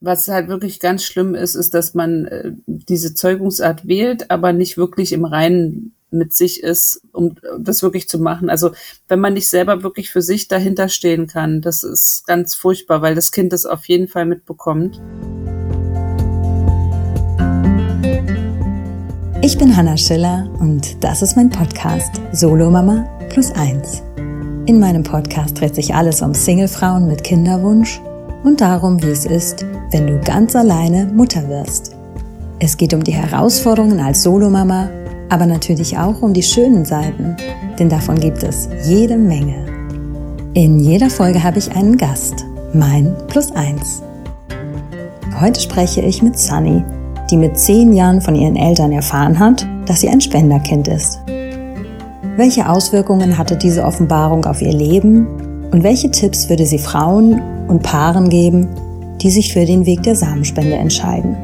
Was halt wirklich ganz schlimm ist, ist, dass man äh, diese Zeugungsart wählt, aber nicht wirklich im Reinen mit sich ist, um das wirklich zu machen. Also wenn man nicht selber wirklich für sich dahinter stehen kann, das ist ganz furchtbar, weil das Kind das auf jeden Fall mitbekommt. Ich bin Hanna Schiller und das ist mein Podcast Solo Mama plus eins. In meinem Podcast dreht sich alles um Singlefrauen mit Kinderwunsch und darum, wie es ist, wenn du ganz alleine Mutter wirst. Es geht um die Herausforderungen als Solomama, aber natürlich auch um die schönen Seiten, denn davon gibt es jede Menge. In jeder Folge habe ich einen Gast, mein Plus eins. Heute spreche ich mit Sunny, die mit zehn Jahren von ihren Eltern erfahren hat, dass sie ein Spenderkind ist. Welche Auswirkungen hatte diese Offenbarung auf ihr Leben und welche Tipps würde sie Frauen und Paaren geben, die sich für den Weg der Samenspende entscheiden.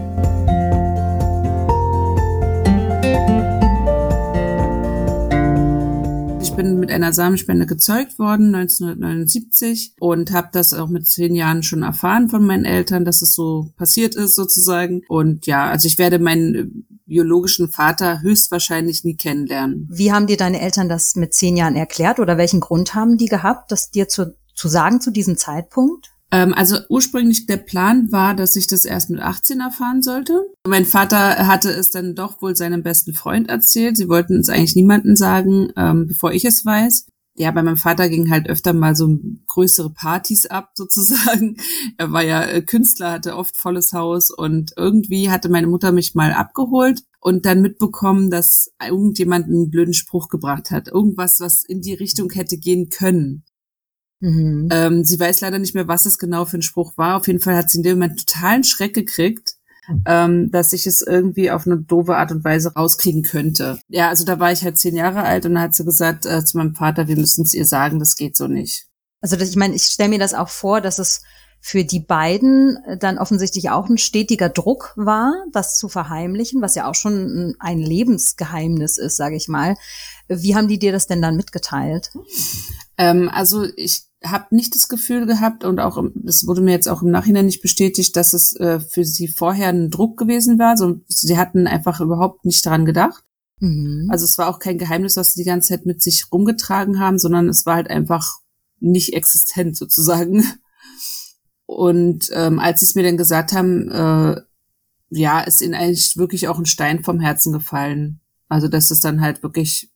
Ich bin mit einer Samenspende gezeugt worden 1979 und habe das auch mit zehn Jahren schon erfahren von meinen Eltern, dass es so passiert ist sozusagen. Und ja, also ich werde meinen biologischen Vater höchstwahrscheinlich nie kennenlernen. Wie haben dir deine Eltern das mit zehn Jahren erklärt oder welchen Grund haben die gehabt, das dir zu, zu sagen zu diesem Zeitpunkt? Ähm, also ursprünglich der Plan war, dass ich das erst mit 18 erfahren sollte. Mein Vater hatte es dann doch wohl seinem besten Freund erzählt. Sie wollten es eigentlich niemandem sagen, ähm, bevor ich es weiß. Ja, bei meinem Vater ging halt öfter mal so größere Partys ab, sozusagen. Er war ja äh, Künstler, hatte oft volles Haus und irgendwie hatte meine Mutter mich mal abgeholt und dann mitbekommen, dass irgendjemand einen blöden Spruch gebracht hat. Irgendwas, was in die Richtung hätte gehen können. Mhm. Ähm, sie weiß leider nicht mehr, was es genau für ein Spruch war. Auf jeden Fall hat sie in dem Moment totalen Schreck gekriegt, mhm. ähm, dass ich es irgendwie auf eine doofe Art und Weise rauskriegen könnte. Ja, also da war ich halt zehn Jahre alt und dann hat sie gesagt äh, zu meinem Vater, wir müssen es ihr sagen, das geht so nicht. Also das, ich meine, ich stelle mir das auch vor, dass es für die beiden dann offensichtlich auch ein stetiger Druck war, das zu verheimlichen, was ja auch schon ein Lebensgeheimnis ist, sage ich mal. Wie haben die dir das denn dann mitgeteilt? Ähm, also ich habe nicht das Gefühl gehabt und auch das wurde mir jetzt auch im Nachhinein nicht bestätigt, dass es äh, für sie vorher ein Druck gewesen war. So, sie hatten einfach überhaupt nicht daran gedacht. Mhm. Also es war auch kein Geheimnis, was sie die ganze Zeit mit sich rumgetragen haben, sondern es war halt einfach nicht existent sozusagen. Und ähm, als sie es mir dann gesagt haben, äh, ja, ist ihnen eigentlich wirklich auch ein Stein vom Herzen gefallen. Also dass es dann halt wirklich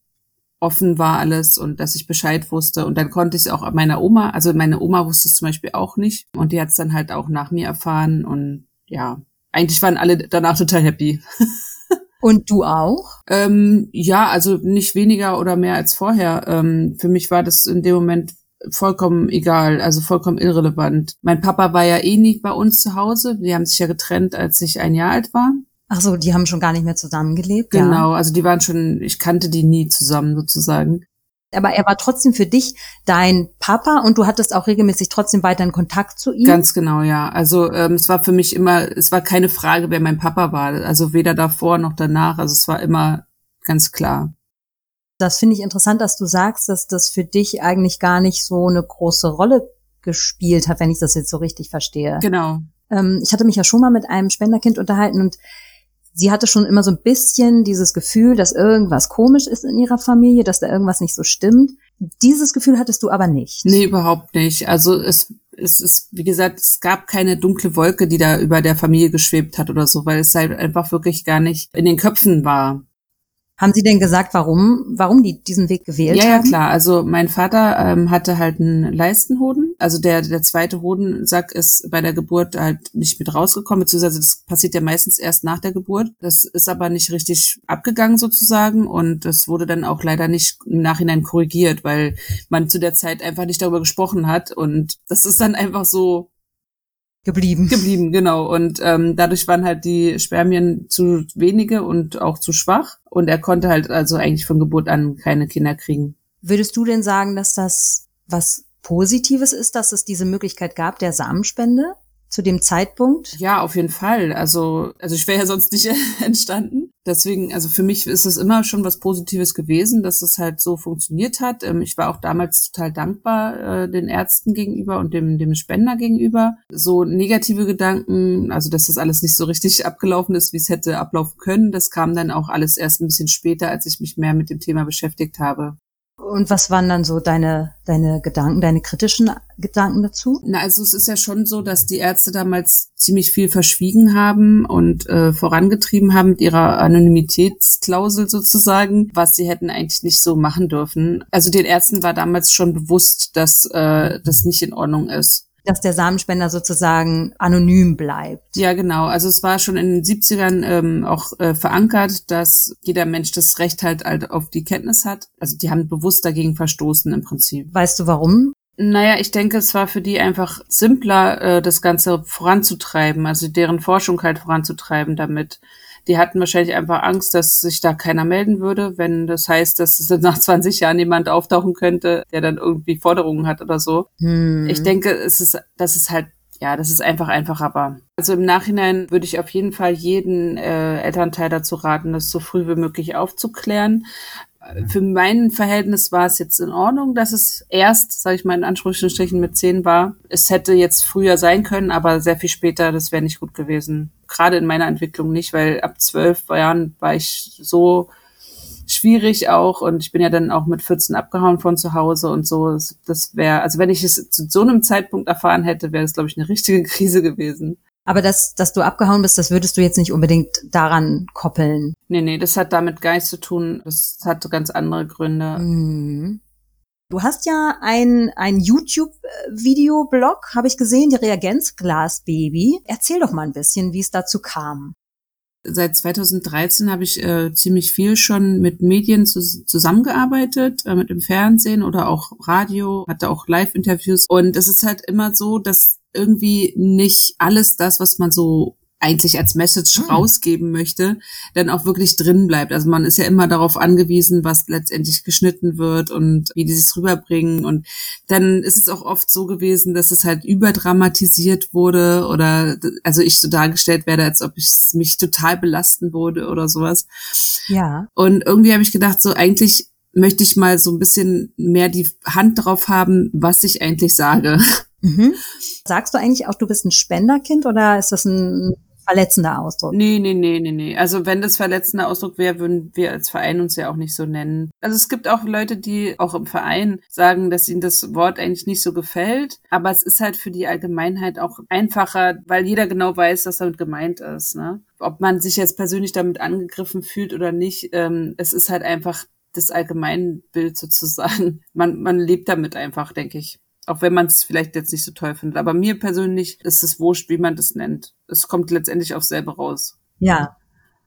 offen war alles und dass ich Bescheid wusste. Und dann konnte ich es auch meiner Oma, also meine Oma wusste es zum Beispiel auch nicht. Und die hat es dann halt auch nach mir erfahren. Und ja, eigentlich waren alle danach total happy. Und du auch? Ähm, ja, also nicht weniger oder mehr als vorher. Ähm, für mich war das in dem Moment vollkommen egal, also vollkommen irrelevant. Mein Papa war ja eh nicht bei uns zu Hause. Wir haben sich ja getrennt, als ich ein Jahr alt war. Ach so, die haben schon gar nicht mehr zusammengelebt. Genau, ja. also die waren schon, ich kannte die nie zusammen sozusagen. Aber er war trotzdem für dich dein Papa und du hattest auch regelmäßig trotzdem weiter in Kontakt zu ihm? Ganz genau, ja. Also ähm, es war für mich immer, es war keine Frage, wer mein Papa war. Also weder davor noch danach. Also es war immer ganz klar. Das finde ich interessant, dass du sagst, dass das für dich eigentlich gar nicht so eine große Rolle gespielt hat, wenn ich das jetzt so richtig verstehe. Genau. Ähm, ich hatte mich ja schon mal mit einem Spenderkind unterhalten und sie hatte schon immer so ein bisschen dieses Gefühl, dass irgendwas komisch ist in ihrer Familie, dass da irgendwas nicht so stimmt. Dieses Gefühl hattest du aber nicht. Nee, überhaupt nicht. Also es, es ist, wie gesagt, es gab keine dunkle Wolke, die da über der Familie geschwebt hat oder so, weil es halt einfach wirklich gar nicht in den Köpfen war. Haben Sie denn gesagt, warum, warum die diesen Weg gewählt ja, haben? Ja, klar. Also mein Vater ähm, hatte halt einen Leistenhoden. Also der, der zweite Hodensack ist bei der Geburt halt nicht mit rausgekommen, beziehungsweise das passiert ja meistens erst nach der Geburt. Das ist aber nicht richtig abgegangen sozusagen und das wurde dann auch leider nicht im Nachhinein korrigiert, weil man zu der Zeit einfach nicht darüber gesprochen hat und das ist dann einfach so geblieben. Geblieben, genau. Und ähm, dadurch waren halt die Spermien zu wenige und auch zu schwach. Und er konnte halt also eigentlich von Geburt an keine Kinder kriegen. Würdest du denn sagen, dass das was Positives ist, dass es diese Möglichkeit gab der Samenspende? Zu dem Zeitpunkt? Ja, auf jeden Fall. Also, also ich wäre ja sonst nicht entstanden. Deswegen, also für mich ist es immer schon was Positives gewesen, dass es halt so funktioniert hat. Ähm, ich war auch damals total dankbar äh, den Ärzten gegenüber und dem, dem Spender gegenüber. So negative Gedanken, also dass das alles nicht so richtig abgelaufen ist, wie es hätte ablaufen können, das kam dann auch alles erst ein bisschen später, als ich mich mehr mit dem Thema beschäftigt habe. Und was waren dann so deine, deine Gedanken, deine kritischen Gedanken dazu? Na, also es ist ja schon so, dass die Ärzte damals ziemlich viel verschwiegen haben und äh, vorangetrieben haben mit ihrer Anonymitätsklausel sozusagen, was sie hätten eigentlich nicht so machen dürfen. Also den Ärzten war damals schon bewusst, dass äh, das nicht in Ordnung ist dass der Samenspender sozusagen anonym bleibt. Ja, genau. Also es war schon in den 70ern ähm, auch äh, verankert, dass jeder Mensch das Recht halt, halt auf die Kenntnis hat. Also die haben bewusst dagegen verstoßen im Prinzip. Weißt du warum? Naja, ich denke, es war für die einfach simpler, äh, das Ganze voranzutreiben, also deren Forschung halt voranzutreiben damit die hatten wahrscheinlich einfach Angst, dass sich da keiner melden würde, wenn das heißt, dass nach 20 Jahren jemand auftauchen könnte, der dann irgendwie Forderungen hat oder so. Hm. Ich denke, es ist, das ist halt ja, das ist einfach einfach, aber also im Nachhinein würde ich auf jeden Fall jeden äh, Elternteil dazu raten, das so früh wie möglich aufzuklären für mein Verhältnis war es jetzt in Ordnung, dass es erst, sage ich mal in Anführungsstrichen mit zehn war. Es hätte jetzt früher sein können, aber sehr viel später, das wäre nicht gut gewesen. Gerade in meiner Entwicklung nicht, weil ab zwölf Jahren war ich so schwierig auch und ich bin ja dann auch mit 14 abgehauen von zu Hause und so. Das wäre, also wenn ich es zu so einem Zeitpunkt erfahren hätte, wäre es, glaube ich, eine richtige Krise gewesen. Aber dass, dass du abgehauen bist, das würdest du jetzt nicht unbedingt daran koppeln. Nee, nee, das hat damit gar nichts zu tun. Das hat ganz andere Gründe. Mhm. Du hast ja ein, ein YouTube-Video-Blog, habe ich gesehen, die Reagenzglas Baby. Erzähl doch mal ein bisschen, wie es dazu kam. Seit 2013 habe ich äh, ziemlich viel schon mit Medien zu, zusammengearbeitet, äh, mit dem Fernsehen oder auch Radio, hatte auch Live-Interviews. Und es ist halt immer so, dass irgendwie nicht alles das, was man so eigentlich als Message hm. rausgeben möchte, dann auch wirklich drin bleibt. Also man ist ja immer darauf angewiesen, was letztendlich geschnitten wird und wie die sich rüberbringen. Und dann ist es auch oft so gewesen, dass es halt überdramatisiert wurde oder also ich so dargestellt werde, als ob ich mich total belasten würde oder sowas. Ja. Und irgendwie habe ich gedacht, so eigentlich möchte ich mal so ein bisschen mehr die Hand drauf haben, was ich eigentlich sage. Mhm. Sagst du eigentlich auch, du bist ein Spenderkind oder ist das ein verletzender Ausdruck? Nee, nee, nee, nee, nee. Also wenn das verletzender Ausdruck wäre, würden wir als Verein uns ja auch nicht so nennen. Also es gibt auch Leute, die auch im Verein sagen, dass ihnen das Wort eigentlich nicht so gefällt. Aber es ist halt für die Allgemeinheit auch einfacher, weil jeder genau weiß, was damit gemeint ist. Ne? Ob man sich jetzt persönlich damit angegriffen fühlt oder nicht, ähm, es ist halt einfach das Allgemeinbild sozusagen. Man, man lebt damit einfach, denke ich. Auch wenn man es vielleicht jetzt nicht so toll findet. Aber mir persönlich ist es wurscht, wie man das nennt. Es kommt letztendlich auf selber raus. Ja.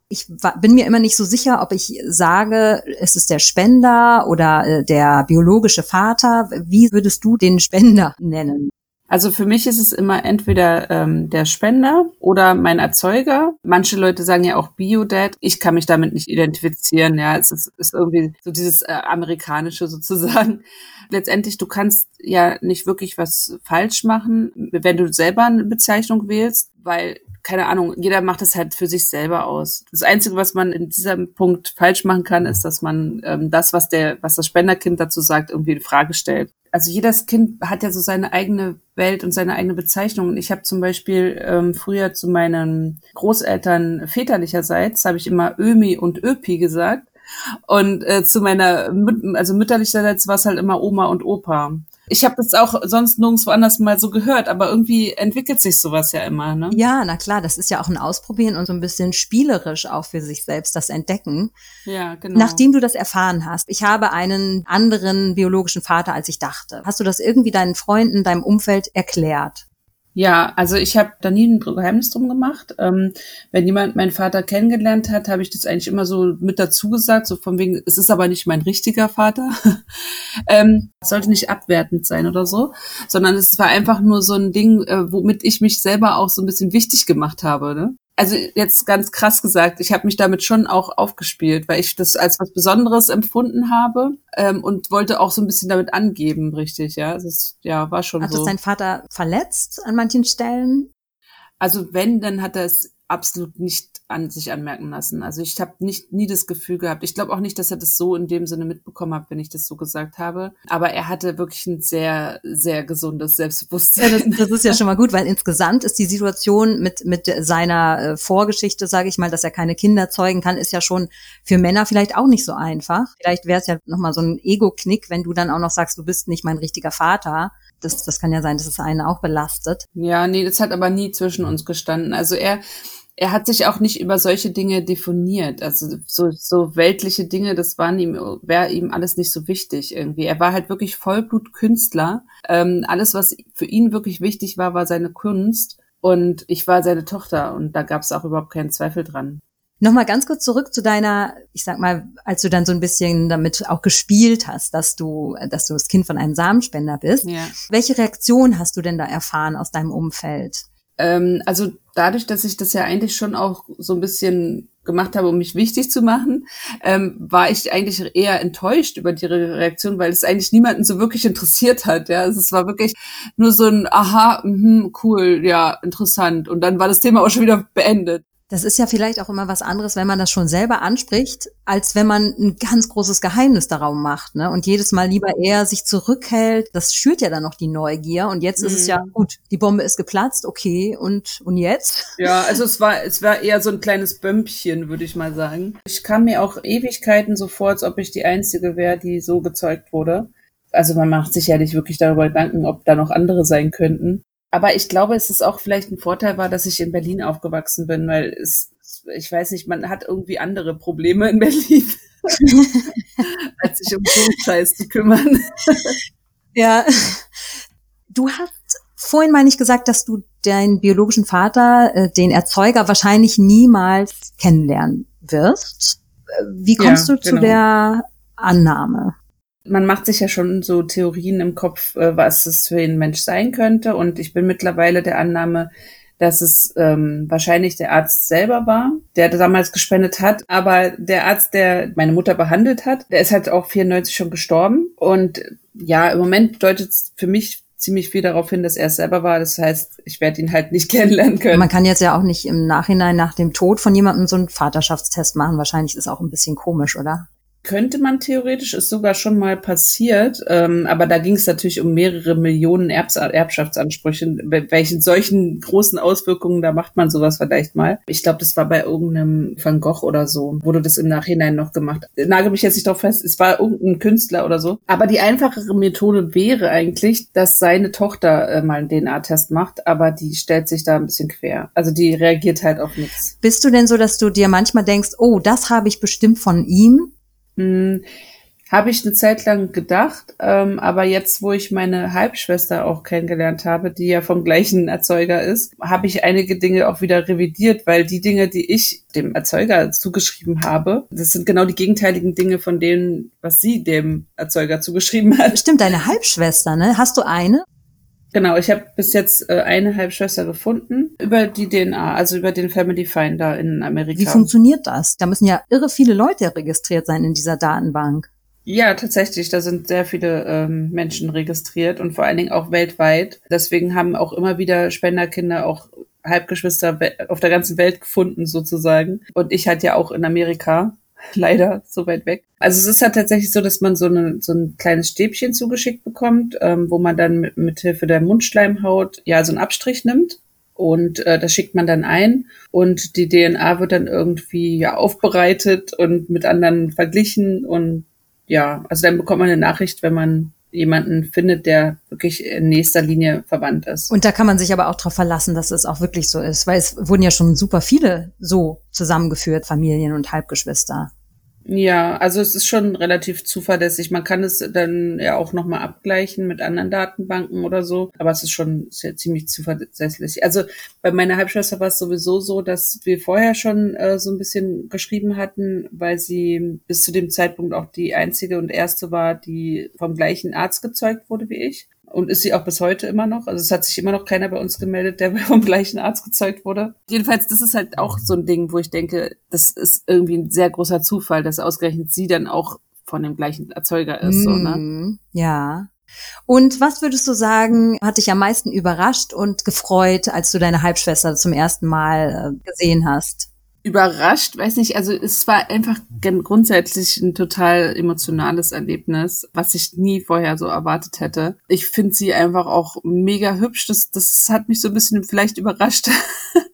Ich bin mir immer nicht so sicher, ob ich sage, es ist der Spender oder äh, der biologische Vater. Wie würdest du den Spender nennen? Also für mich ist es immer entweder ähm, der Spender oder mein Erzeuger. Manche Leute sagen ja auch Biodad. Ich kann mich damit nicht identifizieren. Ja, es ist, ist irgendwie so dieses äh, amerikanische sozusagen. Letztendlich, du kannst ja nicht wirklich was falsch machen, wenn du selber eine Bezeichnung wählst, weil keine Ahnung, jeder macht es halt für sich selber aus. Das Einzige, was man in diesem Punkt falsch machen kann, ist, dass man ähm, das, was der, was das Spenderkind dazu sagt, irgendwie in Frage stellt also jedes Kind hat ja so seine eigene Welt und seine eigene Bezeichnung. Ich habe zum Beispiel ähm, früher zu meinen Großeltern väterlicherseits habe ich immer Ömi und Öpi gesagt. Und äh, zu meiner, also mütterlicherseits war es halt immer Oma und Opa. Ich habe das auch sonst nirgendwo anders mal so gehört, aber irgendwie entwickelt sich sowas ja immer, ne? Ja, na klar, das ist ja auch ein Ausprobieren und so ein bisschen spielerisch auch für sich selbst das Entdecken. Ja, genau. Nachdem du das erfahren hast, ich habe einen anderen biologischen Vater, als ich dachte. Hast du das irgendwie deinen Freunden, deinem Umfeld erklärt? Ja, also ich habe da nie ein Geheimnis drum gemacht. Ähm, wenn jemand meinen Vater kennengelernt hat, habe ich das eigentlich immer so mit dazu gesagt, so von wegen, es ist aber nicht mein richtiger Vater. ähm, sollte nicht abwertend sein oder so, sondern es war einfach nur so ein Ding, äh, womit ich mich selber auch so ein bisschen wichtig gemacht habe. Ne? Also jetzt ganz krass gesagt, ich habe mich damit schon auch aufgespielt, weil ich das als was Besonderes empfunden habe ähm, und wollte auch so ein bisschen damit angeben, richtig, ja. Das ja, war schon Hat so. Hat dein Vater verletzt an manchen Stellen? Also wenn, dann hat er es absolut nicht an sich anmerken lassen. Also ich habe nicht nie das Gefühl gehabt. Ich glaube auch nicht, dass er das so in dem Sinne mitbekommen hat, wenn ich das so gesagt habe. Aber er hatte wirklich ein sehr, sehr gesundes Selbstbewusstsein. Ja, das, das ist ja schon mal gut, weil insgesamt ist die Situation mit mit seiner äh, Vorgeschichte, sage ich mal, dass er keine Kinder zeugen kann, ist ja schon für Männer vielleicht auch nicht so einfach. Vielleicht wäre es ja noch mal so ein Ego-Knick, wenn du dann auch noch sagst, du bist nicht mein richtiger Vater das, das kann ja sein, dass es einen auch belastet. Ja, nee, das hat aber nie zwischen uns gestanden. Also er, er hat sich auch nicht über solche Dinge definiert. Also so, so weltliche Dinge, das waren ihm, wäre ihm alles nicht so wichtig irgendwie. Er war halt wirklich Vollblutkünstler. Ähm, alles, was für ihn wirklich wichtig war, war seine Kunst. Und ich war seine Tochter und da gab es auch überhaupt keinen Zweifel dran. Nochmal ganz kurz zurück zu deiner, ich sag mal, als du dann so ein bisschen damit auch gespielt hast, dass du, dass du das Kind von einem Samenspender bist. Ja. Welche Reaktion hast du denn da erfahren aus deinem Umfeld? Ähm, also dadurch, dass ich das ja eigentlich schon auch so ein bisschen gemacht habe, um mich wichtig zu machen, ähm, war ich eigentlich eher enttäuscht über die Reaktion, weil es eigentlich niemanden so wirklich interessiert hat. Ja, also es war wirklich nur so ein Aha, mh, cool, ja, interessant. Und dann war das Thema auch schon wieder beendet. Das ist ja vielleicht auch immer was anderes, wenn man das schon selber anspricht, als wenn man ein ganz großes Geheimnis darum macht, ne? Und jedes Mal lieber eher sich zurückhält. Das schürt ja dann noch die Neugier. Und jetzt mhm. ist es ja mhm. gut. Die Bombe ist geplatzt, okay. Und und jetzt? Ja, also es war es war eher so ein kleines Bömpchen, würde ich mal sagen. Ich kam mir auch Ewigkeiten so vor, als ob ich die einzige wäre, die so gezeugt wurde. Also man macht sich ja nicht wirklich darüber Gedanken, ob da noch andere sein könnten. Aber ich glaube, es ist auch vielleicht ein Vorteil war, dass ich in Berlin aufgewachsen bin, weil es, ich weiß nicht, man hat irgendwie andere Probleme in Berlin, als sich um so Scheiß zu kümmern. ja. Du hast vorhin meine ich gesagt, dass du deinen biologischen Vater, äh, den Erzeuger, wahrscheinlich niemals kennenlernen wirst. Wie kommst ja, du zu genau. der Annahme? Man macht sich ja schon so Theorien im Kopf, äh, was es für ein Mensch sein könnte. Und ich bin mittlerweile der Annahme, dass es ähm, wahrscheinlich der Arzt selber war, der damals gespendet hat. Aber der Arzt, der meine Mutter behandelt hat, der ist halt auch 94 schon gestorben. Und ja, im Moment deutet es für mich ziemlich viel darauf hin, dass er es selber war. Das heißt, ich werde ihn halt nicht kennenlernen können. Man kann jetzt ja auch nicht im Nachhinein nach dem Tod von jemandem so einen Vaterschaftstest machen. Wahrscheinlich ist auch ein bisschen komisch, oder? Könnte man theoretisch, ist sogar schon mal passiert, ähm, aber da ging es natürlich um mehrere Millionen Erbs Erbschaftsansprüche. Welchen solchen großen Auswirkungen, da macht man sowas vielleicht mal. Ich glaube, das war bei irgendeinem Van Gogh oder so, wurde das im Nachhinein noch gemacht. Nagel mich jetzt nicht drauf fest, es war irgendein Künstler oder so. Aber die einfachere Methode wäre eigentlich, dass seine Tochter äh, mal einen DNA-Test macht, aber die stellt sich da ein bisschen quer. Also die reagiert halt auf nichts. Bist du denn so, dass du dir manchmal denkst, oh, das habe ich bestimmt von ihm? Hm, habe ich eine Zeit lang gedacht, ähm, aber jetzt, wo ich meine Halbschwester auch kennengelernt habe, die ja vom gleichen Erzeuger ist, habe ich einige Dinge auch wieder revidiert, weil die Dinge, die ich dem Erzeuger zugeschrieben habe, das sind genau die gegenteiligen Dinge von denen, was sie dem Erzeuger zugeschrieben hat. Stimmt, deine Halbschwester, ne? Hast du eine? Genau, ich habe bis jetzt äh, eine Halbschwester gefunden über die DNA, also über den Family Finder in Amerika. Wie funktioniert das? Da müssen ja irre viele Leute registriert sein in dieser Datenbank. Ja, tatsächlich. Da sind sehr viele ähm, Menschen registriert und vor allen Dingen auch weltweit. Deswegen haben auch immer wieder Spenderkinder auch Halbgeschwister auf der ganzen Welt gefunden sozusagen. Und ich halt ja auch in Amerika. leider so weit weg. Also es ist halt tatsächlich so, dass man so, eine, so ein kleines Stäbchen zugeschickt bekommt, ähm, wo man dann mit, mit Hilfe der Mundschleimhaut ja so einen Abstrich nimmt und äh, das schickt man dann ein und die DNA wird dann irgendwie ja aufbereitet und mit anderen verglichen und ja, also dann bekommt man eine Nachricht, wenn man jemanden findet, der wirklich in nächster Linie verwandt ist. Und da kann man sich aber auch darauf verlassen, dass es auch wirklich so ist, weil es wurden ja schon super viele so zusammengeführt, Familien und Halbgeschwister. Ja, also es ist schon relativ zuverlässig. Man kann es dann ja auch nochmal abgleichen mit anderen Datenbanken oder so, aber es ist schon sehr, ziemlich zuverlässig. Also bei meiner Halbschwester war es sowieso so, dass wir vorher schon äh, so ein bisschen geschrieben hatten, weil sie bis zu dem Zeitpunkt auch die einzige und erste war, die vom gleichen Arzt gezeugt wurde wie ich und ist sie auch bis heute immer noch. Also es hat sich immer noch keiner bei uns gemeldet, der vom gleichen Arzt gezeugt wurde. Jedenfalls, das ist halt auch so ein Ding, wo ich denke, das ist irgendwie ein sehr großer Zufall, dass ausgerechnet sie dann auch von dem gleichen Erzeuger ist. Mm, so, ne? Mhm. Ja. Und was würdest du sagen, hat dich am meisten überrascht und gefreut, als du deine Halbschwester zum ersten Mal äh, gesehen hast? Überrascht, weiß nicht, also es war einfach grundsätzlich ein total emotionales Erlebnis, was ich nie vorher so erwartet hätte. Ich finde sie einfach auch mega hübsch. Das, das hat mich so ein bisschen vielleicht überrascht.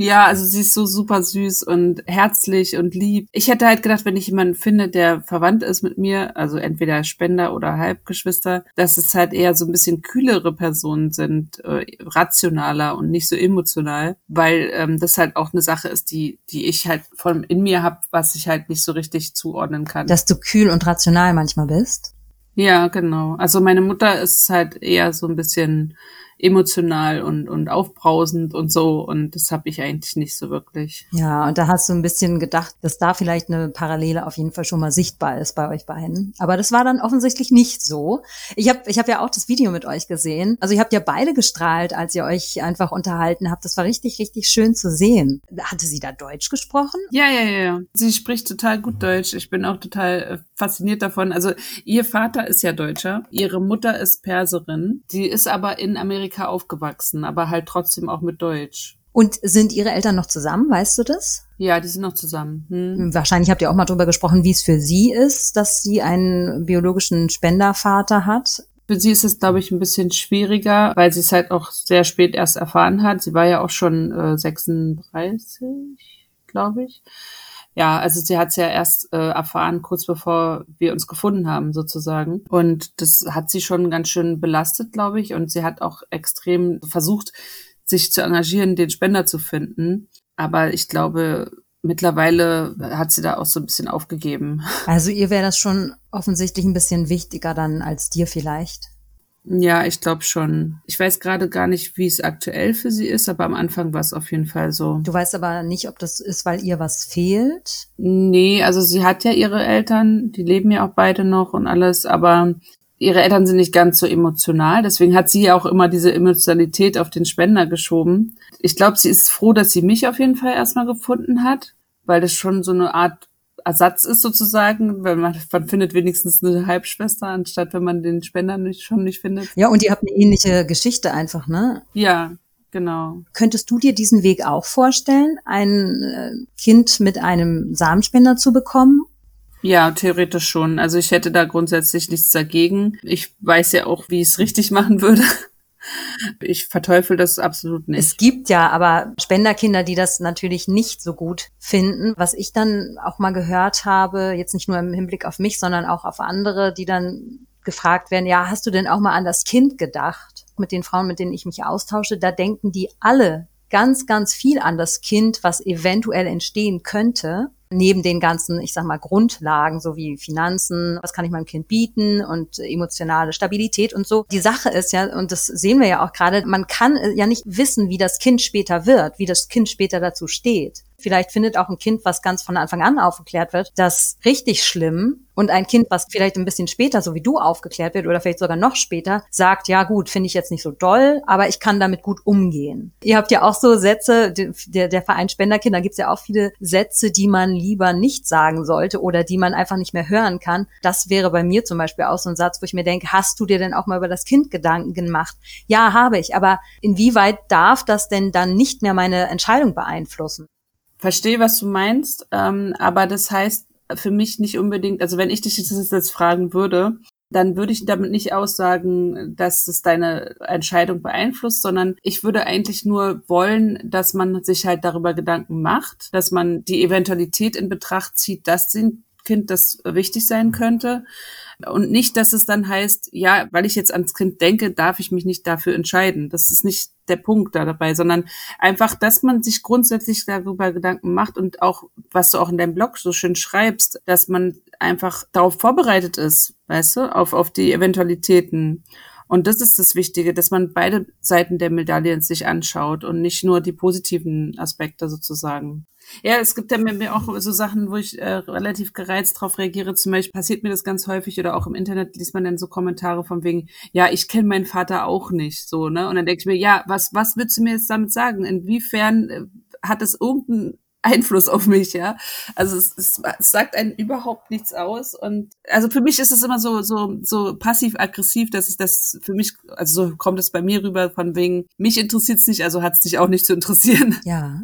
Ja, also sie ist so super süß und herzlich und lieb. Ich hätte halt gedacht, wenn ich jemanden finde, der verwandt ist mit mir, also entweder Spender oder Halbgeschwister, dass es halt eher so ein bisschen kühlere Personen sind, äh, rationaler und nicht so emotional, weil ähm, das halt auch eine Sache ist, die, die ich halt von in mir habe, was ich halt nicht so richtig zuordnen kann. Dass du kühl und rational manchmal bist? Ja, genau. Also meine Mutter ist halt eher so ein bisschen emotional und, und aufbrausend und so. Und das habe ich eigentlich nicht so wirklich. Ja, und da hast du ein bisschen gedacht, dass da vielleicht eine Parallele auf jeden Fall schon mal sichtbar ist bei euch beiden. Aber das war dann offensichtlich nicht so. Ich habe ich hab ja auch das Video mit euch gesehen. Also ihr habt ja beide gestrahlt, als ihr euch einfach unterhalten habt. Das war richtig, richtig schön zu sehen. Hatte sie da Deutsch gesprochen? Ja, ja, ja. ja. Sie spricht total gut Deutsch. Ich bin auch total äh, fasziniert davon. Also ihr Vater ist ja Deutscher, ihre Mutter ist Perserin. Die ist aber in Amerika Amerika aufgewachsen, aber halt trotzdem auch mit Deutsch. Und sind Ihre Eltern noch zusammen, weißt du das? Ja, die sind noch zusammen. Hm. Wahrscheinlich habt ihr auch mal drüber gesprochen, wie es für sie ist, dass sie einen biologischen Spendervater hat. Für sie ist es, glaube ich, ein bisschen schwieriger, weil sie es halt auch sehr spät erst erfahren hat. Sie war ja auch schon äh, 36, glaube ich ja, also sie hat es ja erst äh, erfahren, kurz bevor wir uns gefunden haben, sozusagen. Und das hat sie schon ganz schön belastet, glaube ich. Und sie hat auch extrem versucht, sich zu engagieren, den Spender zu finden. Aber ich glaube, mittlerweile hat sie da auch so ein bisschen aufgegeben. Also ihr wäre das schon offensichtlich ein bisschen wichtiger dann als dir vielleicht. Ja, ich glaube schon. Ich weiß gerade gar nicht, wie es aktuell für sie ist, aber am Anfang war es auf jeden Fall so. Du weißt aber nicht, ob das ist, weil ihr was fehlt? Nee, also sie hat ja ihre Eltern, die leben ja auch beide noch und alles, aber ihre Eltern sind nicht ganz so emotional. Deswegen hat sie ja auch immer diese Emotionalität auf den Spender geschoben. Ich glaube, sie ist froh, dass sie mich auf jeden Fall erstmal gefunden hat, weil das schon so eine Art Ersatz ist sozusagen, weil man, man findet wenigstens eine Halbschwester, anstatt wenn man den Spender nicht, schon nicht findet. Ja, und ihr habt eine ähnliche Geschichte einfach, ne? Ja, genau. Könntest du dir diesen Weg auch vorstellen, ein äh, Kind mit einem Samenspender zu bekommen? Ja, theoretisch schon. Also ich hätte da grundsätzlich nichts dagegen. Ich weiß ja auch, wie ich es richtig machen würde. Ich verteufel das absolut nicht. Es gibt ja aber Spenderkinder, die das natürlich nicht so gut finden. Was ich dann auch mal gehört habe, jetzt nicht nur im Hinblick auf mich, sondern auch auf andere, die dann gefragt werden, ja, hast du denn auch mal an das Kind gedacht? Mit den Frauen, mit denen ich mich austausche, da denken die alle ganz, ganz viel an das Kind, was eventuell entstehen könnte neben den ganzen, ich sag mal, Grundlagen, so wie Finanzen, was kann ich meinem Kind bieten und emotionale Stabilität und so. Die Sache ist ja, und das sehen wir ja auch gerade, man kann ja nicht wissen, wie das Kind später wird, wie das Kind später dazu steht. Vielleicht findet auch ein Kind, was ganz von Anfang an aufgeklärt wird, das richtig schlimm. Und ein Kind, was vielleicht ein bisschen später, so wie du aufgeklärt wird oder vielleicht sogar noch später, sagt, ja gut, finde ich jetzt nicht so doll, aber ich kann damit gut umgehen. Ihr habt ja auch so Sätze, der, der Verein Spenderkinder gibt es ja auch viele Sätze, die man lieber nicht sagen sollte oder die man einfach nicht mehr hören kann. Das wäre bei mir zum Beispiel auch so ein Satz, wo ich mir denke, hast du dir denn auch mal über das Kind Gedanken gemacht? Ja, habe ich, aber inwieweit darf das denn dann nicht mehr meine Entscheidung beeinflussen? Verstehe, was du meinst, ähm, aber das heißt für mich nicht unbedingt, also wenn ich dich das jetzt fragen würde, dann würde ich damit nicht aussagen, dass es deine Entscheidung beeinflusst, sondern ich würde eigentlich nur wollen, dass man sich halt darüber Gedanken macht, dass man die Eventualität in Betracht zieht, dass dem Kind das wichtig sein könnte und nicht, dass es dann heißt, ja, weil ich jetzt ans Kind denke, darf ich mich nicht dafür entscheiden. Das ist nicht der Punkt da dabei, sondern einfach, dass man sich grundsätzlich darüber Gedanken macht und auch, was du auch in deinem Blog so schön schreibst, dass man einfach darauf vorbereitet ist, weißt du, auf, auf die Eventualitäten. Und das ist das Wichtige, dass man beide Seiten der Medaillen sich anschaut und nicht nur die positiven Aspekte sozusagen. Ja, es gibt ja mir auch so Sachen, wo ich äh, relativ gereizt drauf reagiere. Zum Beispiel passiert mir das ganz häufig oder auch im Internet liest man dann so Kommentare von wegen, ja, ich kenne meinen Vater auch nicht, so, ne? Und dann denke ich mir, ja, was, was willst du mir jetzt damit sagen? Inwiefern äh, hat es irgendeinen Einfluss auf mich, ja. Also es, es, es sagt einen überhaupt nichts aus und also für mich ist es immer so so so passiv-aggressiv, dass ich das für mich also so kommt es bei mir rüber von wegen mich interessiert es nicht, also hat es dich auch nicht zu interessieren. Ja.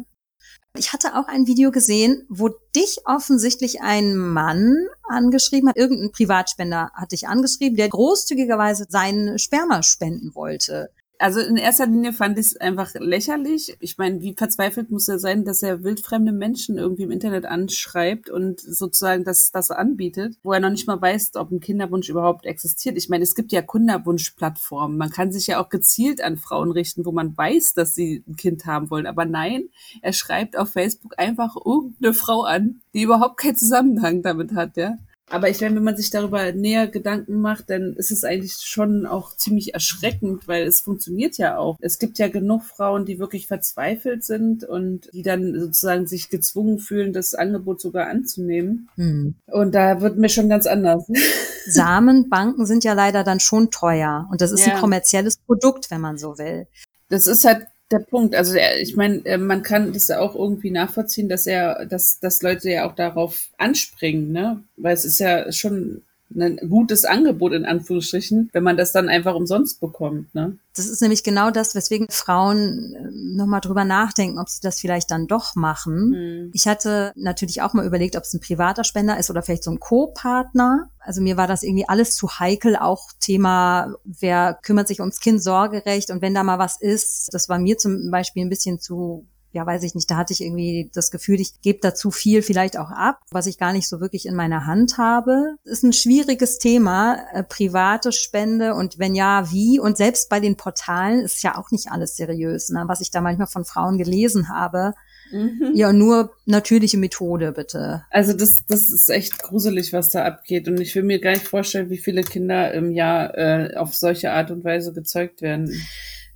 Ich hatte auch ein Video gesehen, wo dich offensichtlich ein Mann angeschrieben hat. Irgendein Privatspender hat dich angeschrieben, der großzügigerweise seinen Sperma spenden wollte. Also in erster Linie fand ich es einfach lächerlich. Ich meine, wie verzweifelt muss er sein, dass er wildfremde Menschen irgendwie im Internet anschreibt und sozusagen das, das anbietet, wo er noch nicht mal weiß, ob ein Kinderwunsch überhaupt existiert. Ich meine, es gibt ja Kinderwunschplattformen. Man kann sich ja auch gezielt an Frauen richten, wo man weiß, dass sie ein Kind haben wollen. Aber nein, er schreibt auf Facebook einfach irgendeine Frau an, die überhaupt keinen Zusammenhang damit hat, ja. Aber ich meine, wenn man sich darüber näher Gedanken macht, dann ist es eigentlich schon auch ziemlich erschreckend, weil es funktioniert ja auch. Es gibt ja genug Frauen, die wirklich verzweifelt sind und die dann sozusagen sich gezwungen fühlen, das Angebot sogar anzunehmen. Hm. Und da wird mir schon ganz anders. Samenbanken sind ja leider dann schon teuer und das ist ja. ein kommerzielles Produkt, wenn man so will. Das ist halt der Punkt. Also ich meine, äh, man kann das ja auch irgendwie nachvollziehen, dass er, dass, dass Leute ja auch darauf anspringen, ne? Weil es ist ja schon ein gutes Angebot in Anführungsstrichen, wenn man das dann einfach umsonst bekommt. Ne? Das ist nämlich genau das, weswegen Frauen äh, nochmal drüber nachdenken, ob sie das vielleicht dann doch machen. Hm. Ich hatte natürlich auch mal überlegt, ob es ein privater Spender ist oder vielleicht so ein Co-Partner. Also mir war das irgendwie alles zu heikel, auch Thema, wer kümmert sich ums Kind sorgerecht und wenn da mal was ist, das war mir zum Beispiel ein bisschen zu ja, weiß ich nicht, da hatte ich irgendwie das Gefühl, ich gebe da zu viel vielleicht auch ab, was ich gar nicht so wirklich in meiner Hand habe. Ist ein schwieriges Thema, äh, private Spende und wenn ja, wie? Und selbst bei den Portalen ist ja auch nicht alles seriös, ne? was ich da manchmal von Frauen gelesen habe. Mhm. Ja, nur natürliche Methode, bitte. Also das, das ist echt gruselig, was da abgeht. Und ich will mir gar nicht vorstellen, wie viele Kinder im Jahr äh, auf solche Art und Weise gezeugt werden.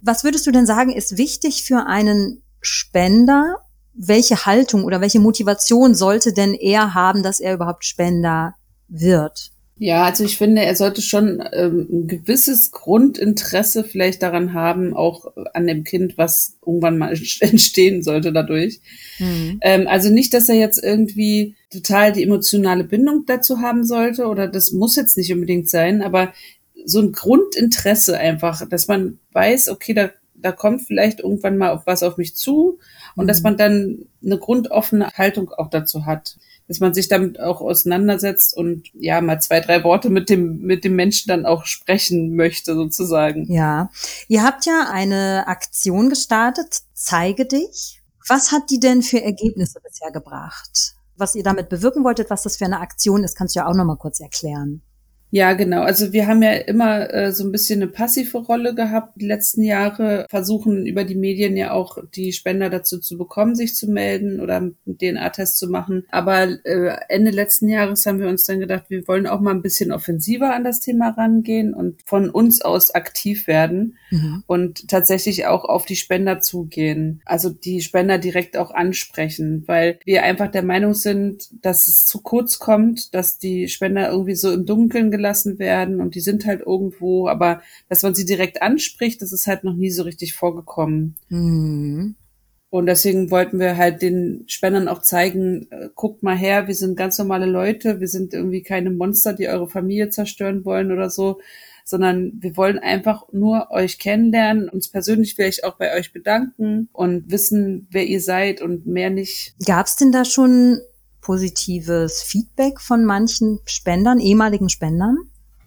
Was würdest du denn sagen, ist wichtig für einen Spender, welche Haltung oder welche Motivation sollte denn er haben, dass er überhaupt Spender wird? Ja, also ich finde, er sollte schon ähm, ein gewisses Grundinteresse vielleicht daran haben, auch an dem Kind, was irgendwann mal entstehen sollte dadurch. Mhm. Ähm, also nicht, dass er jetzt irgendwie total die emotionale Bindung dazu haben sollte oder das muss jetzt nicht unbedingt sein, aber so ein Grundinteresse einfach, dass man weiß, okay, da da kommt vielleicht irgendwann mal was auf mich zu und mhm. dass man dann eine grundoffene Haltung auch dazu hat, dass man sich damit auch auseinandersetzt und ja mal zwei, drei Worte mit dem mit dem Menschen dann auch sprechen möchte sozusagen. Ja, ihr habt ja eine Aktion gestartet, zeige dich. Was hat die denn für Ergebnisse bisher gebracht? Was ihr damit bewirken wolltet, was das für eine Aktion ist, kannst du ja auch noch mal kurz erklären. Ja, genau. Also wir haben ja immer äh, so ein bisschen eine passive Rolle gehabt die letzten Jahre, versuchen über die Medien ja auch die Spender dazu zu bekommen, sich zu melden oder einen DNA-Test zu machen. Aber äh, Ende letzten Jahres haben wir uns dann gedacht, wir wollen auch mal ein bisschen offensiver an das Thema rangehen und von uns aus aktiv werden mhm. und tatsächlich auch auf die Spender zugehen. Also die Spender direkt auch ansprechen, weil wir einfach der Meinung sind, dass es zu kurz kommt, dass die Spender irgendwie so im Dunkeln gelassen werden und die sind halt irgendwo, aber dass man sie direkt anspricht, das ist halt noch nie so richtig vorgekommen. Mhm. Und deswegen wollten wir halt den Spendern auch zeigen, äh, guckt mal her, wir sind ganz normale Leute, wir sind irgendwie keine Monster, die eure Familie zerstören wollen oder so, sondern wir wollen einfach nur euch kennenlernen, uns persönlich vielleicht auch bei euch bedanken und wissen, wer ihr seid und mehr nicht. Gab es denn da schon positives Feedback von manchen Spendern, ehemaligen Spendern?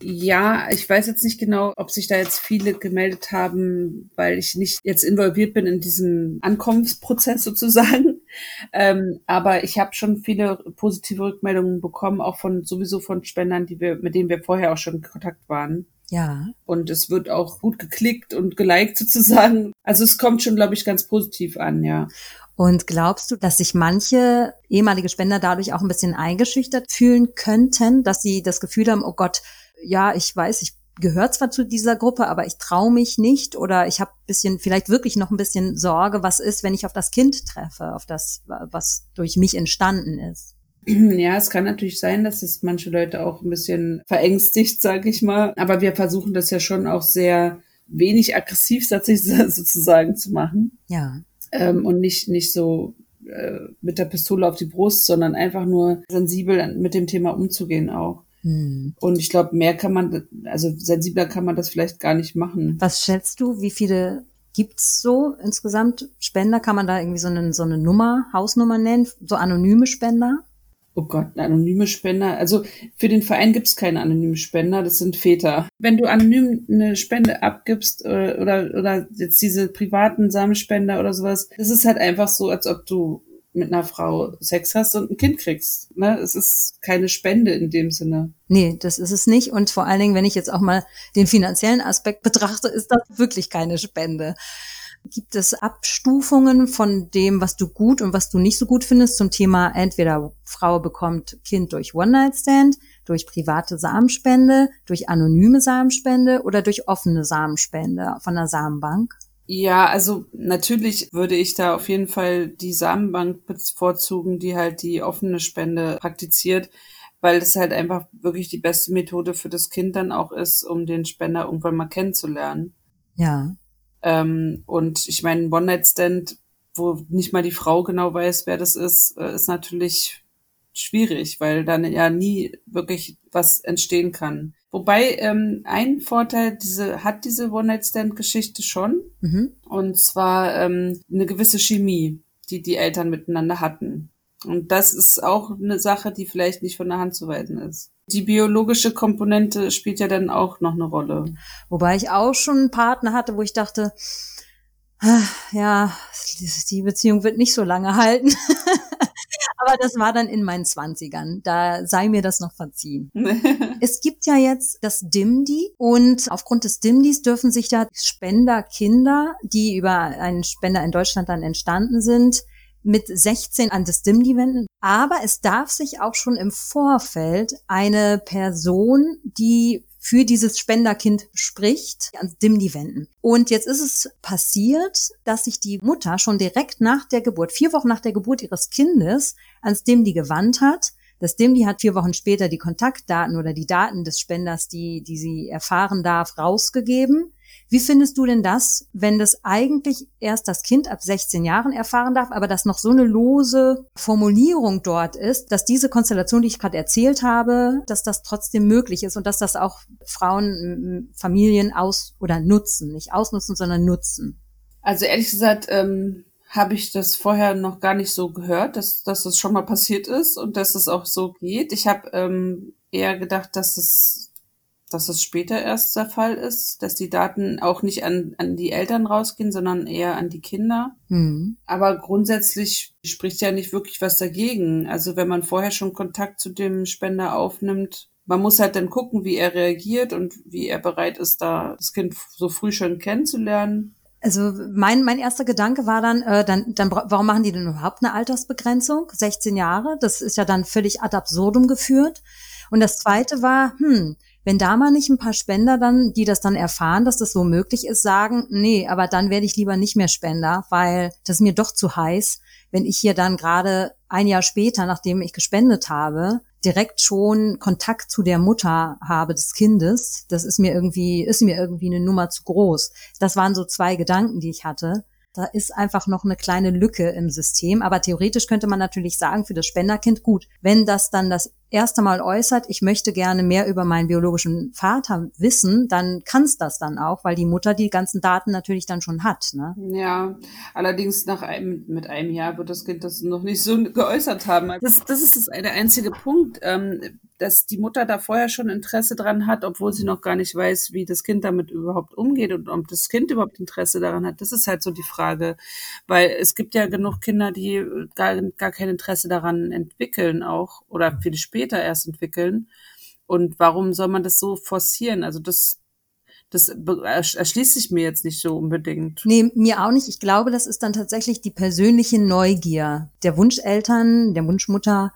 Ja, ich weiß jetzt nicht genau, ob sich da jetzt viele gemeldet haben, weil ich nicht jetzt involviert bin in diesem Ankommensprozess sozusagen. Ähm, aber ich habe schon viele positive Rückmeldungen bekommen, auch von sowieso von Spendern, die wir, mit denen wir vorher auch schon in Kontakt waren. Ja. Und es wird auch gut geklickt und geliked sozusagen. Also es kommt schon, glaube ich, ganz positiv an, ja. Und glaubst du, dass sich manche ehemalige Spender dadurch auch ein bisschen eingeschüchtert fühlen könnten, dass sie das Gefühl haben, oh Gott, ja, ich weiß, ich gehöre zwar zu dieser Gruppe, aber ich traue mich nicht oder ich habe bisschen, vielleicht wirklich noch ein bisschen Sorge, was ist, wenn ich auf das Kind treffe, auf das, was durch mich entstanden ist. Ja, es kann natürlich sein, dass es manche Leute auch ein bisschen verängstigt, sage ich mal. Aber wir versuchen das ja schon auch sehr wenig aggressiv sozusagen zu machen. Ja ähm, und nicht, nicht so äh, mit der Pistole auf die Brust, sondern einfach nur sensibel mit dem Thema umzugehen auch. Hm. Und ich glaube, mehr kann man, also sensibler kann man das vielleicht gar nicht machen. Was schätzt du, wie viele gibt's so insgesamt Spender? Kann man da irgendwie so eine, so eine Nummer, Hausnummer nennen, so anonyme Spender? Oh Gott, anonyme Spender. Also für den Verein gibt's keine anonymen Spender, das sind Väter. Wenn du anonym eine Spende abgibst äh, oder, oder jetzt diese privaten Samenspender oder sowas, das ist halt einfach so, als ob du mit einer Frau Sex hast und ein Kind kriegst. Ne? Es ist keine Spende in dem Sinne. Nee, das ist es nicht. Und vor allen Dingen, wenn ich jetzt auch mal den finanziellen Aspekt betrachte, ist das wirklich keine Spende. Gibt es Abstufungen von dem, was du gut und was du nicht so gut findest zum Thema entweder Frau bekommt Kind durch One-Night-Stand, durch private Samenspende, durch anonyme Samenspende oder durch offene Samenspende von der Samenbank? Ja, also natürlich würde ich da auf jeden Fall die Samenbank bevorzugen, die halt die offene Spende praktiziert, weil es halt einfach wirklich die beste Methode für das Kind dann auch ist, um den Spender irgendwann mal kennenzulernen. Ja. Ähm, und ich meine, One-Night-Stand, wo nicht mal die Frau genau weiß, wer das ist, äh, ist natürlich schwierig, weil dann ja nie wirklich was entstehen kann. Wobei ähm, ein Vorteil diese hat diese One-Night-Stand-Geschichte schon, mhm. und zwar ähm, eine gewisse Chemie, die die Eltern miteinander hatten. Und das ist auch eine Sache, die vielleicht nicht von der Hand zu weisen ist. Die biologische Komponente spielt ja dann auch noch eine Rolle. Wobei ich auch schon einen Partner hatte, wo ich dachte, ah, ja, die Beziehung wird nicht so lange halten. Aber das war dann in meinen Zwanzigern. Da sei mir das noch verziehen. es gibt ja jetzt das DIMDI und aufgrund des DIMDIs dürfen sich da Spenderkinder, die über einen Spender in Deutschland dann entstanden sind, mit 16 an das DIMDI wenden. Aber es darf sich auch schon im Vorfeld eine Person, die für dieses Spenderkind spricht, ans DIMDI wenden. Und jetzt ist es passiert, dass sich die Mutter schon direkt nach der Geburt, vier Wochen nach der Geburt ihres Kindes, ans DIMDI gewandt hat. Das DIMDI hat vier Wochen später die Kontaktdaten oder die Daten des Spenders, die, die sie erfahren darf, rausgegeben. Wie findest du denn das, wenn das eigentlich erst das Kind ab 16 Jahren erfahren darf, aber dass noch so eine lose Formulierung dort ist, dass diese Konstellation, die ich gerade erzählt habe, dass das trotzdem möglich ist und dass das auch Frauen, Familien aus oder nutzen, nicht ausnutzen, sondern nutzen? Also ehrlich gesagt, ähm, habe ich das vorher noch gar nicht so gehört, dass, dass das schon mal passiert ist und dass es auch so geht. Ich habe ähm, eher gedacht, dass es dass es später erst der Fall ist, dass die Daten auch nicht an, an die Eltern rausgehen, sondern eher an die Kinder. Mhm. Aber grundsätzlich spricht ja nicht wirklich was dagegen. Also wenn man vorher schon Kontakt zu dem Spender aufnimmt, man muss halt dann gucken, wie er reagiert und wie er bereit ist, da das Kind so früh schon kennenzulernen. Also mein, mein erster Gedanke war dann, äh, dann, dann, warum machen die denn überhaupt eine Altersbegrenzung? 16 Jahre, das ist ja dann völlig ad absurdum geführt. Und das zweite war, hm, wenn da mal nicht ein paar Spender dann, die das dann erfahren, dass das so möglich ist, sagen, nee, aber dann werde ich lieber nicht mehr Spender, weil das ist mir doch zu heiß, wenn ich hier dann gerade ein Jahr später, nachdem ich gespendet habe, direkt schon Kontakt zu der Mutter habe des Kindes. Das ist mir irgendwie, ist mir irgendwie eine Nummer zu groß. Das waren so zwei Gedanken, die ich hatte. Da ist einfach noch eine kleine Lücke im System. Aber theoretisch könnte man natürlich sagen, für das Spenderkind gut, wenn das dann das erste Mal äußert, ich möchte gerne mehr über meinen biologischen Vater wissen, dann kann es das dann auch, weil die Mutter die ganzen Daten natürlich dann schon hat. Ne? Ja, allerdings nach einem, mit einem Jahr wird das Kind das noch nicht so geäußert haben. Das, das ist der einzige Punkt, ähm, dass die Mutter da vorher schon Interesse dran hat, obwohl sie noch gar nicht weiß, wie das Kind damit überhaupt umgeht und ob das Kind überhaupt Interesse daran hat. Das ist halt so die Frage, weil es gibt ja genug Kinder, die gar, gar kein Interesse daran entwickeln auch oder viel später später erst entwickeln. Und warum soll man das so forcieren? Also das, das erschließt sich mir jetzt nicht so unbedingt. Nee, mir auch nicht. Ich glaube, das ist dann tatsächlich die persönliche Neugier der Wunscheltern, der Wunschmutter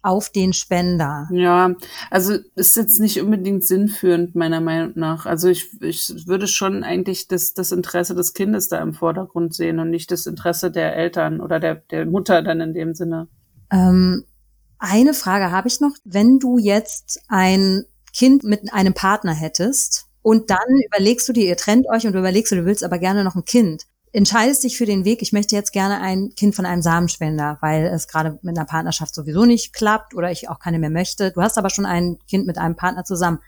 auf den Spender. Ja, also ist jetzt nicht unbedingt sinnführend, meiner Meinung nach. Also ich, ich würde schon eigentlich das, das Interesse des Kindes da im Vordergrund sehen und nicht das Interesse der Eltern oder der, der Mutter dann in dem Sinne. Ähm, eine Frage habe ich noch. Wenn du jetzt ein Kind mit einem Partner hättest und dann überlegst du dir, ihr trennt euch und du überlegst du, du willst aber gerne noch ein Kind. entscheidest dich für den Weg, ich möchte jetzt gerne ein Kind von einem Samenspender, weil es gerade mit einer Partnerschaft sowieso nicht klappt oder ich auch keine mehr möchte. Du hast aber schon ein Kind mit einem Partner zusammen.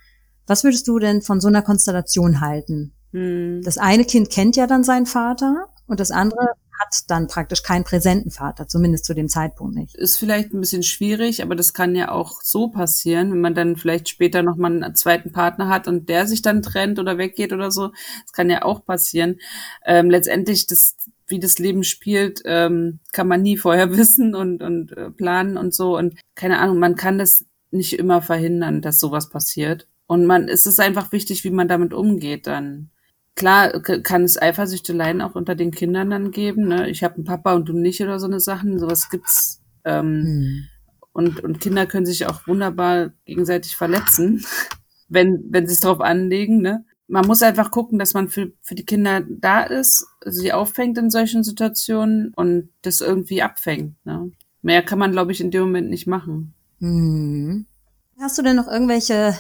Was würdest du denn von so einer Konstellation halten? Hm. Das eine Kind kennt ja dann seinen Vater und das andere hat dann praktisch keinen präsenten Vater, zumindest zu dem Zeitpunkt nicht. Ist vielleicht ein bisschen schwierig, aber das kann ja auch so passieren, wenn man dann vielleicht später nochmal einen zweiten Partner hat und der sich dann trennt oder weggeht oder so. Das kann ja auch passieren. Ähm, letztendlich, das, wie das Leben spielt, ähm, kann man nie vorher wissen und, und äh, planen und so. Und keine Ahnung, man kann das nicht immer verhindern, dass sowas passiert. Und man, es ist einfach wichtig, wie man damit umgeht dann klar kann es Eifersüchteleien auch unter den Kindern dann geben. Ne? Ich habe einen Papa und du nicht oder so eine Sachen. Sowas gibt's. Ähm, hm. und, und Kinder können sich auch wunderbar gegenseitig verletzen, wenn, wenn sie es drauf anlegen. Ne? Man muss einfach gucken, dass man für, für die Kinder da ist, sie auffängt in solchen Situationen und das irgendwie abfängt. Ne? Mehr kann man, glaube ich, in dem Moment nicht machen. Hm. Hast du denn noch irgendwelche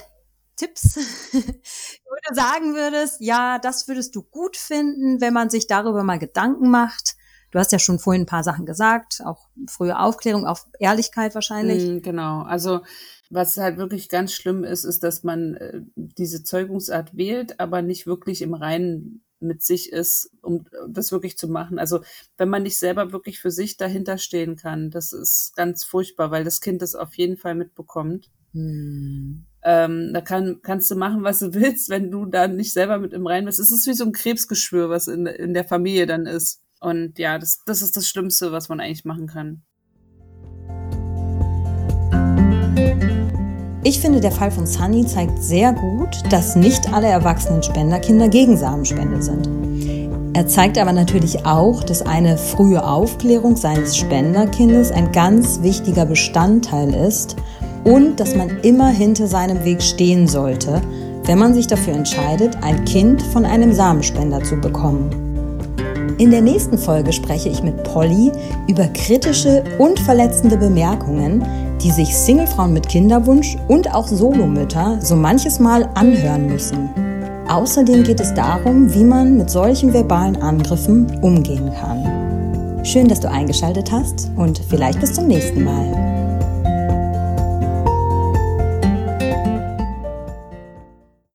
Tipps, du sagen würdest, ja, das würdest du gut finden, wenn man sich darüber mal Gedanken macht. Du hast ja schon vorhin ein paar Sachen gesagt, auch frühe Aufklärung, auch Ehrlichkeit wahrscheinlich. Mm, genau, also was halt wirklich ganz schlimm ist, ist, dass man äh, diese Zeugungsart wählt, aber nicht wirklich im Reinen mit sich ist, um das wirklich zu machen. Also wenn man nicht selber wirklich für sich dahinter stehen kann, das ist ganz furchtbar, weil das Kind das auf jeden Fall mitbekommt. Hm. Ähm, da kann, kannst du machen, was du willst, wenn du da nicht selber mit im Rein bist. Es ist wie so ein Krebsgeschwür, was in, in der Familie dann ist. Und ja, das, das ist das Schlimmste, was man eigentlich machen kann. Ich finde, der Fall von Sunny zeigt sehr gut, dass nicht alle erwachsenen Spenderkinder gegen Samenspende sind. Er zeigt aber natürlich auch, dass eine frühe Aufklärung seines Spenderkindes ein ganz wichtiger Bestandteil ist und dass man immer hinter seinem Weg stehen sollte, wenn man sich dafür entscheidet, ein Kind von einem Samenspender zu bekommen. In der nächsten Folge spreche ich mit Polly über kritische und verletzende Bemerkungen, die sich Singlefrauen mit Kinderwunsch und auch Solomütter so manches Mal anhören müssen. Außerdem geht es darum, wie man mit solchen verbalen Angriffen umgehen kann. Schön, dass du eingeschaltet hast und vielleicht bis zum nächsten Mal.